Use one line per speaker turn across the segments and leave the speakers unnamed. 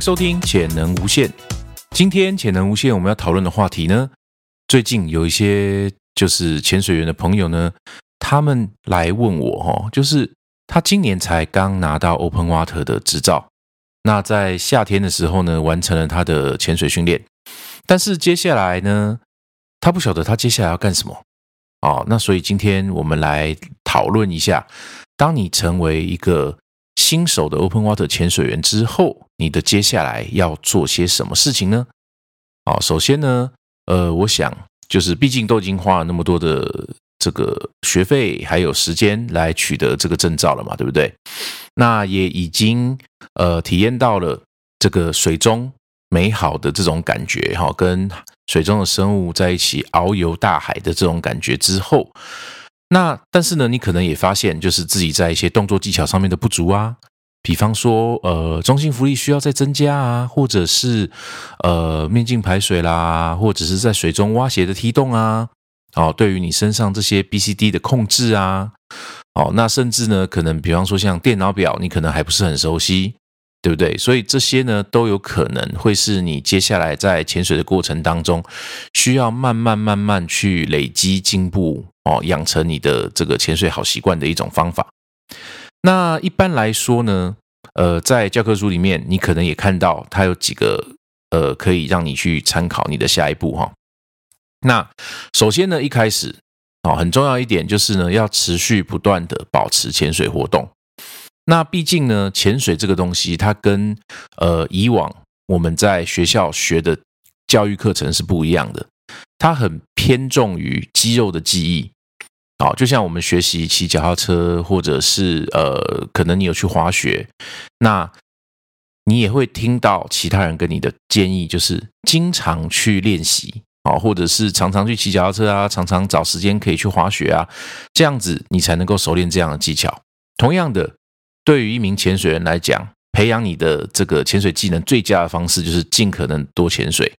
收听《潜能无限》。今天《潜能无限》我们要讨论的话题呢，最近有一些就是潜水员的朋友呢，他们来问我哈，就是他今年才刚拿到 Open Water 的执照，那在夏天的时候呢，完成了他的潜水训练，但是接下来呢，他不晓得他接下来要干什么哦。那所以今天我们来讨论一下，当你成为一个新手的 Open Water 潜水员之后，你的接下来要做些什么事情呢？好，首先呢，呃，我想就是毕竟都已经花了那么多的这个学费还有时间来取得这个证照了嘛，对不对？那也已经呃体验到了这个水中美好的这种感觉哈，跟水中的生物在一起遨游大海的这种感觉之后。那但是呢，你可能也发现，就是自己在一些动作技巧上面的不足啊，比方说，呃，中性浮力需要再增加啊，或者是呃面镜排水啦，或者是在水中挖斜的梯动啊，哦，对于你身上这些 B、C、D 的控制啊，哦，那甚至呢，可能比方说像电脑表，你可能还不是很熟悉，对不对？所以这些呢，都有可能会是你接下来在潜水的过程当中，需要慢慢慢慢去累积进步。哦，养成你的这个潜水好习惯的一种方法。那一般来说呢，呃，在教科书里面，你可能也看到它有几个呃，可以让你去参考你的下一步哈。那首先呢，一开始哦，很重要一点就是呢，要持续不断的保持潜水活动。那毕竟呢，潜水这个东西，它跟呃以往我们在学校学的教育课程是不一样的，它很偏重于肌肉的记忆。好，就像我们学习骑脚踏车，或者是呃，可能你有去滑雪，那你也会听到其他人跟你的建议，就是经常去练习啊，或者是常常去骑脚踏车啊，常常找时间可以去滑雪啊，这样子你才能够熟练这样的技巧。同样的，对于一名潜水员来讲，培养你的这个潜水技能最佳的方式就是尽可能多潜水。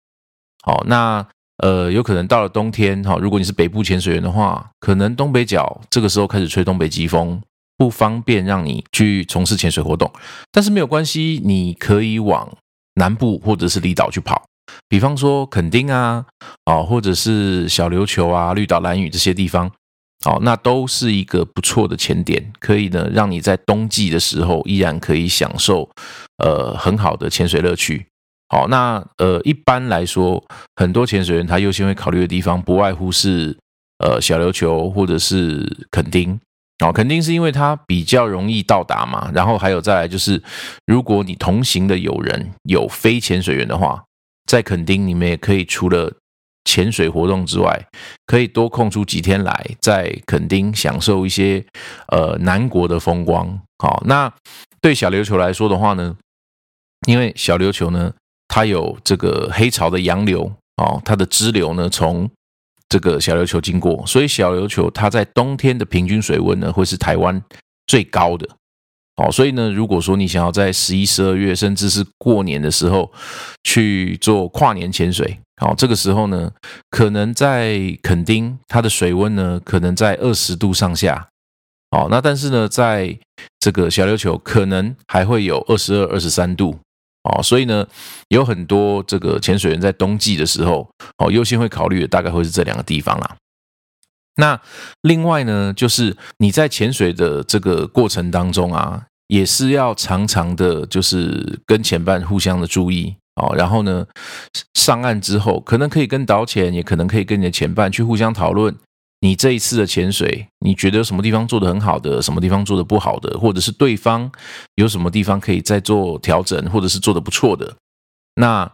好，那。呃，有可能到了冬天哈，如果你是北部潜水员的话，可能东北角这个时候开始吹东北季风，不方便让你去从事潜水活动。但是没有关系，你可以往南部或者是离岛去跑，比方说垦丁啊，啊，或者是小琉球啊、绿岛、蓝屿这些地方，哦，那都是一个不错的潜点，可以呢让你在冬季的时候依然可以享受呃很好的潜水乐趣。好，那呃，一般来说，很多潜水员他优先会考虑的地方，不外乎是呃小琉球或者是垦丁。哦，肯定是因为它比较容易到达嘛。然后还有再来就是，如果你同行的友人有非潜水员的话，在垦丁你们也可以除了潜水活动之外，可以多空出几天来，在垦丁享受一些呃南国的风光。好，那对小琉球来说的话呢，因为小琉球呢。它有这个黑潮的洋流哦，它的支流呢从这个小琉球经过，所以小琉球它在冬天的平均水温呢会是台湾最高的哦。所以呢，如果说你想要在十一、十二月，甚至是过年的时候去做跨年潜水，好，这个时候呢，可能在垦丁它的水温呢可能在二十度上下哦。那但是呢，在这个小琉球可能还会有二十二、二十三度。哦，所以呢，有很多这个潜水员在冬季的时候，哦，优先会考虑的大概会是这两个地方啦。那另外呢，就是你在潜水的这个过程当中啊，也是要常常的，就是跟前伴互相的注意哦。然后呢，上岸之后，可能可以跟导潜，也可能可以跟你的前伴去互相讨论。你这一次的潜水，你觉得有什么地方做的很好的，什么地方做的不好的，或者是对方有什么地方可以再做调整，或者是做的不错的？那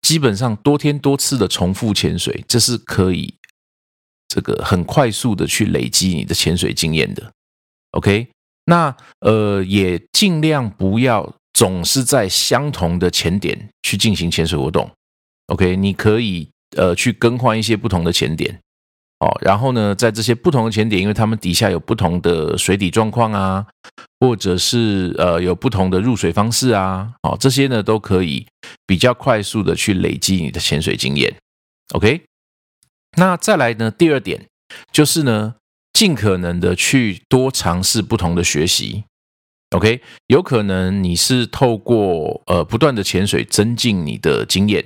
基本上多天多次的重复潜水，这是可以这个很快速的去累积你的潜水经验的。OK，那呃也尽量不要总是在相同的潜点去进行潜水活动。OK，你可以呃去更换一些不同的潜点。哦，然后呢，在这些不同的潜点，因为它们底下有不同的水底状况啊，或者是呃有不同的入水方式啊，哦，这些呢都可以比较快速的去累积你的潜水经验。OK，那再来呢，第二点就是呢，尽可能的去多尝试不同的学习。OK，有可能你是透过呃不断的潜水增进你的经验。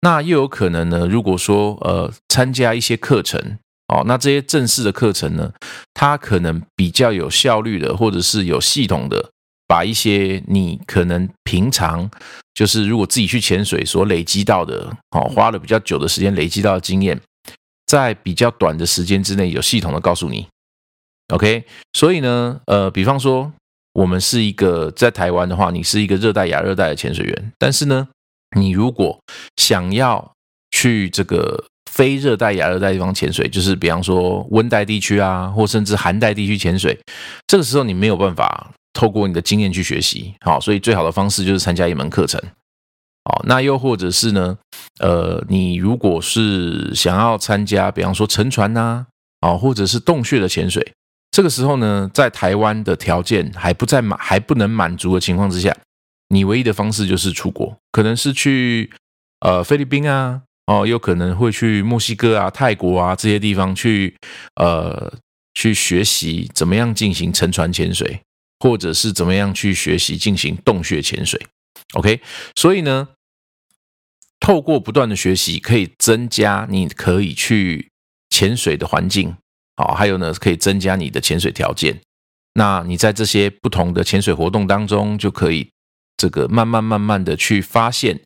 那又有可能呢？如果说呃参加一些课程哦，那这些正式的课程呢，它可能比较有效率的，或者是有系统的，把一些你可能平常就是如果自己去潜水所累积到的，哦，花了比较久的时间累积到的经验，在比较短的时间之内有系统的告诉你。OK，所以呢，呃，比方说我们是一个在台湾的话，你是一个热带亚热带的潜水员，但是呢。你如果想要去这个非热带、亚热带地方潜水，就是比方说温带地区啊，或甚至寒带地区潜水，这个时候你没有办法透过你的经验去学习，好，所以最好的方式就是参加一门课程，好，那又或者是呢，呃，你如果是想要参加，比方说沉船呐，啊，或者是洞穴的潜水，这个时候呢，在台湾的条件还不在满还不能满足的情况之下。你唯一的方式就是出国，可能是去呃菲律宾啊，哦，有可能会去墨西哥啊、泰国啊这些地方去呃去学习怎么样进行沉船潜水，或者是怎么样去学习进行洞穴潜水。OK，所以呢，透过不断的学习，可以增加你可以去潜水的环境，好，还有呢，可以增加你的潜水条件。那你在这些不同的潜水活动当中，就可以。这个慢慢慢慢的去发现，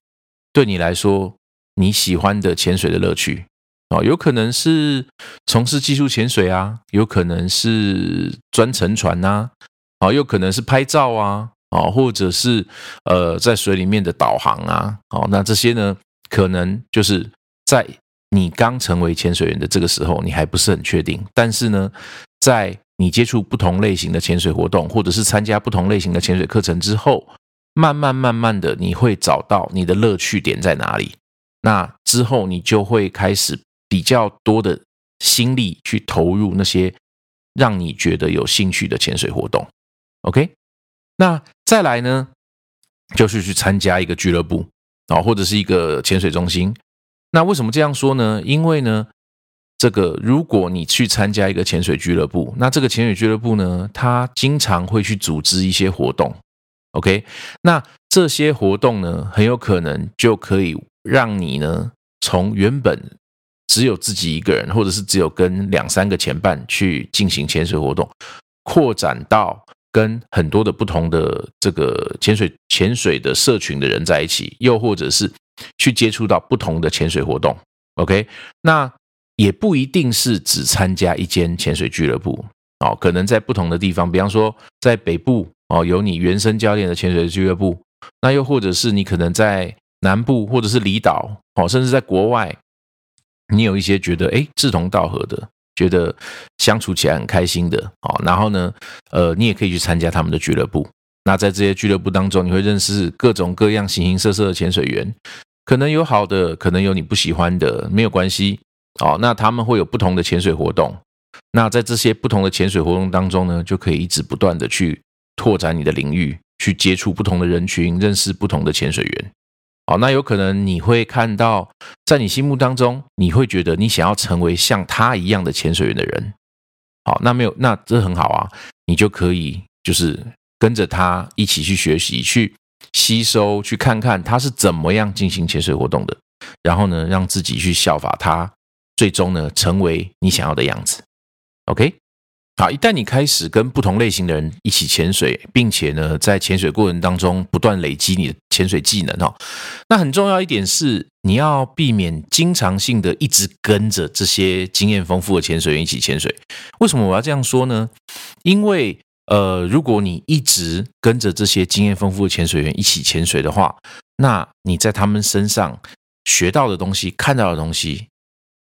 对你来说你喜欢的潜水的乐趣啊，有可能是从事技术潜水啊，有可能是专沉船呐，啊，有可能是拍照啊，啊，或者是呃在水里面的导航啊，好，那这些呢，可能就是在你刚成为潜水员的这个时候，你还不是很确定，但是呢，在你接触不同类型的潜水活动，或者是参加不同类型的潜水课程之后。慢慢慢慢的，你会找到你的乐趣点在哪里。那之后，你就会开始比较多的心力去投入那些让你觉得有兴趣的潜水活动。OK，那再来呢，就是去参加一个俱乐部啊，或者是一个潜水中心。那为什么这样说呢？因为呢，这个如果你去参加一个潜水俱乐部，那这个潜水俱乐部呢，它经常会去组织一些活动。OK，那这些活动呢，很有可能就可以让你呢，从原本只有自己一个人，或者是只有跟两三个前伴去进行潜水活动，扩展到跟很多的不同的这个潜水潜水的社群的人在一起，又或者是去接触到不同的潜水活动。OK，那也不一定是只参加一间潜水俱乐部哦，可能在不同的地方，比方说在北部。哦，有你原生教练的潜水俱乐部，那又或者是你可能在南部或者是离岛，哦，甚至在国外，你有一些觉得哎志同道合的，觉得相处起来很开心的，哦，然后呢，呃，你也可以去参加他们的俱乐部。那在这些俱乐部当中，你会认识各种各样形形色色的潜水员，可能有好的，可能有你不喜欢的，没有关系。哦，那他们会有不同的潜水活动。那在这些不同的潜水活动当中呢，就可以一直不断的去。拓展你的领域，去接触不同的人群，认识不同的潜水员。好，那有可能你会看到，在你心目当中，你会觉得你想要成为像他一样的潜水员的人。好，那没有，那这很好啊，你就可以就是跟着他一起去学习，去吸收，去看看他是怎么样进行潜水活动的，然后呢，让自己去效法他，最终呢，成为你想要的样子。OK。好，一旦你开始跟不同类型的人一起潜水，并且呢，在潜水过程当中不断累积你的潜水技能哦，那很重要一点是，你要避免经常性的一直跟着这些经验丰富的潜水员一起潜水。为什么我要这样说呢？因为呃，如果你一直跟着这些经验丰富的潜水员一起潜水的话，那你在他们身上学到的东西、看到的东西，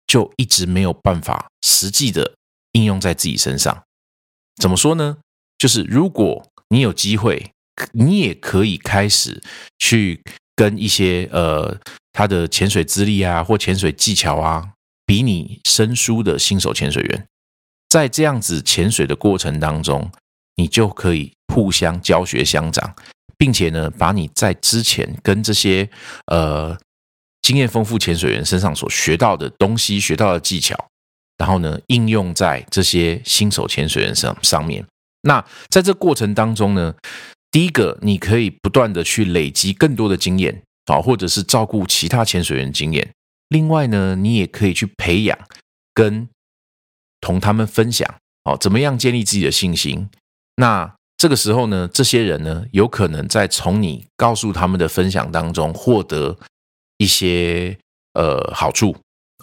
就一直没有办法实际的。应用在自己身上，怎么说呢？就是如果你有机会，你也可以开始去跟一些呃他的潜水资历啊或潜水技巧啊比你生疏的新手潜水员，在这样子潜水的过程当中，你就可以互相教学相长，并且呢，把你在之前跟这些呃经验丰富潜水员身上所学到的东西、学到的技巧，然后呢，应用在这些新手潜水员上上面。那在这过程当中呢，第一个你可以不断的去累积更多的经验啊，或者是照顾其他潜水员经验。另外呢，你也可以去培养跟同他们分享哦，怎么样建立自己的信心？那这个时候呢，这些人呢，有可能在从你告诉他们的分享当中获得一些呃好处。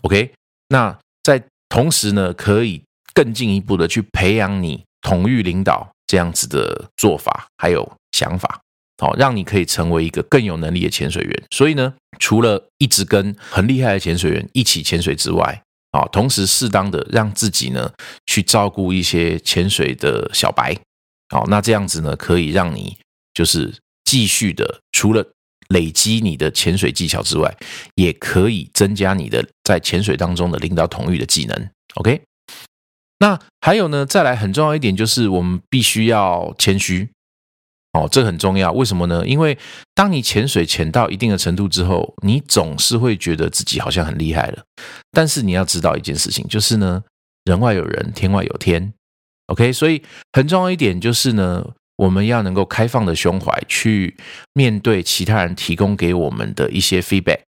OK，那在同时呢，可以更进一步的去培养你。统御领导这样子的做法，还有想法，好，让你可以成为一个更有能力的潜水员。所以呢，除了一直跟很厉害的潜水员一起潜水之外，啊，同时适当的让自己呢去照顾一些潜水的小白，好，那这样子呢，可以让你就是继续的，除了累积你的潜水技巧之外，也可以增加你的在潜水当中的领导统御的技能。OK。那还有呢，再来很重要一点就是我们必须要谦虚哦，这很重要。为什么呢？因为当你潜水潜到一定的程度之后，你总是会觉得自己好像很厉害了。但是你要知道一件事情，就是呢，人外有人，天外有天。OK，所以很重要一点就是呢，我们要能够开放的胸怀去面对其他人提供给我们的一些 feedback。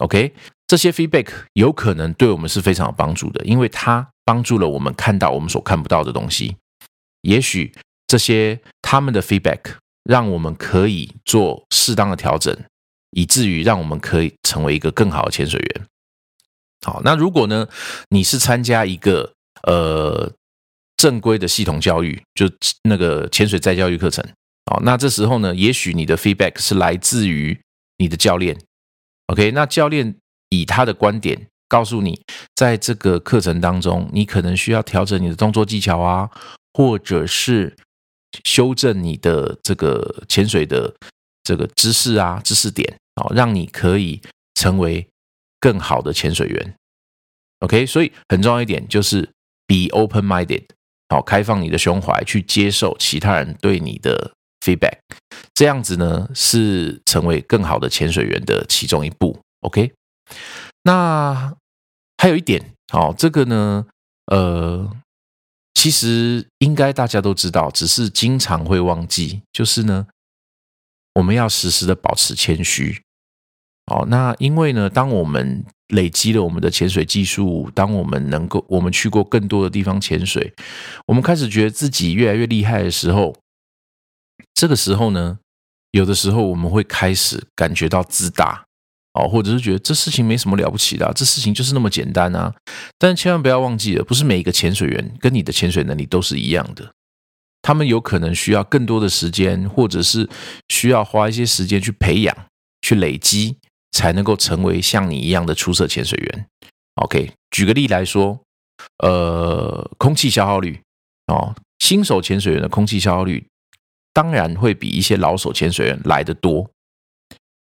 OK，这些 feedback 有可能对我们是非常有帮助的，因为它。帮助了我们看到我们所看不到的东西，也许这些他们的 feedback 让我们可以做适当的调整，以至于让我们可以成为一个更好的潜水员。好，那如果呢，你是参加一个呃正规的系统教育，就那个潜水再教育课程，好，那这时候呢，也许你的 feedback 是来自于你的教练。OK，那教练以他的观点。告诉你，在这个课程当中，你可能需要调整你的动作技巧啊，或者是修正你的这个潜水的这个知识啊、知识点啊，让你可以成为更好的潜水员。OK，所以很重要一点就是 be open-minded，好，开放你的胸怀去接受其他人对你的 feedback，这样子呢是成为更好的潜水员的其中一步。OK，那。还有一点，好，这个呢，呃，其实应该大家都知道，只是经常会忘记，就是呢，我们要时时的保持谦虚。哦，那因为呢，当我们累积了我们的潜水技术，当我们能够，我们去过更多的地方潜水，我们开始觉得自己越来越厉害的时候，这个时候呢，有的时候我们会开始感觉到自大。哦，或者是觉得这事情没什么了不起的，这事情就是那么简单啊！但千万不要忘记了，不是每一个潜水员跟你的潜水能力都是一样的，他们有可能需要更多的时间，或者是需要花一些时间去培养、去累积，才能够成为像你一样的出色潜水员。OK，举个例来说，呃，空气消耗率哦，新手潜水员的空气消耗率当然会比一些老手潜水员来得多。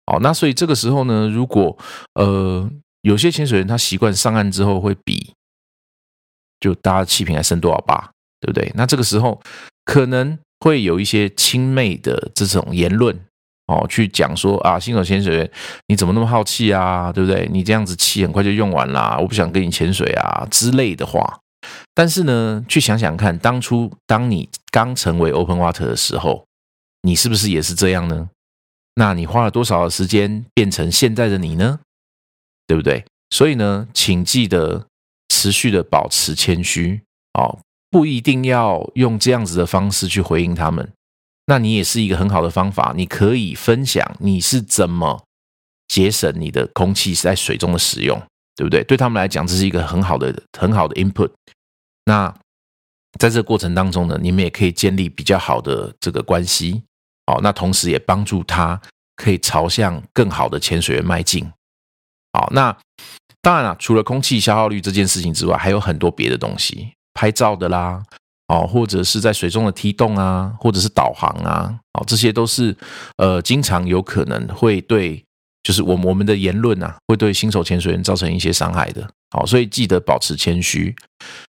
好，那所以这个时候呢，如果呃有些潜水员他习惯上岸之后会比，就大家气瓶还剩多少吧，对不对？那这个时候可能会有一些轻蔑的这种言论哦，去讲说啊，新手潜水员你怎么那么好气啊，对不对？你这样子气很快就用完啦，我不想跟你潜水啊之类的话。但是呢，去想想看，当初当你刚成为 Open Water 的时候，你是不是也是这样呢？那你花了多少的时间变成现在的你呢？对不对？所以呢，请记得持续的保持谦虚哦，不一定要用这样子的方式去回应他们。那你也是一个很好的方法，你可以分享你是怎么节省你的空气是在水中的使用，对不对？对他们来讲，这是一个很好的、很好的 input。那在这个过程当中呢，你们也可以建立比较好的这个关系。好，那同时也帮助他可以朝向更好的潜水员迈进。好，那当然了，除了空气消耗率这件事情之外，还有很多别的东西，拍照的啦，哦，或者是在水中的梯动啊，或者是导航啊，哦，这些都是呃，经常有可能会对，就是我我们的言论啊，会对新手潜水员造成一些伤害的。好，所以记得保持谦虚。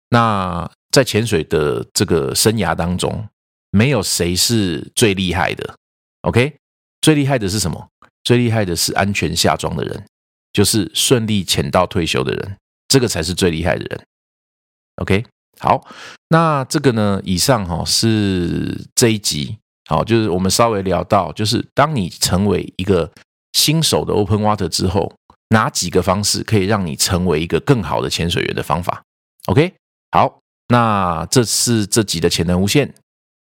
那在潜水的这个生涯当中，没有谁是最厉害的。OK，最厉害的是什么？最厉害的是安全下装的人，就是顺利潜到退休的人，这个才是最厉害的人。OK。好，那这个呢？以上哈是这一集，好，就是我们稍微聊到，就是当你成为一个新手的 Open Water 之后，哪几个方式可以让你成为一个更好的潜水员的方法？OK，好，那这是这集的潜能无限。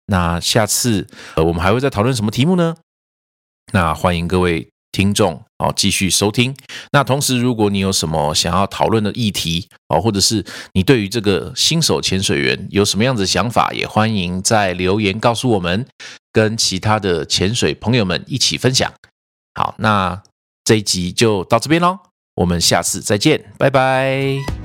那下次呃，我们还会再讨论什么题目呢？那欢迎各位。听众哦，继续收听。那同时，如果你有什么想要讨论的议题哦，或者是你对于这个新手潜水员有什么样子的想法，也欢迎在留言告诉我们，跟其他的潜水朋友们一起分享。好，那这一集就到这边喽，我们下次再见，拜拜。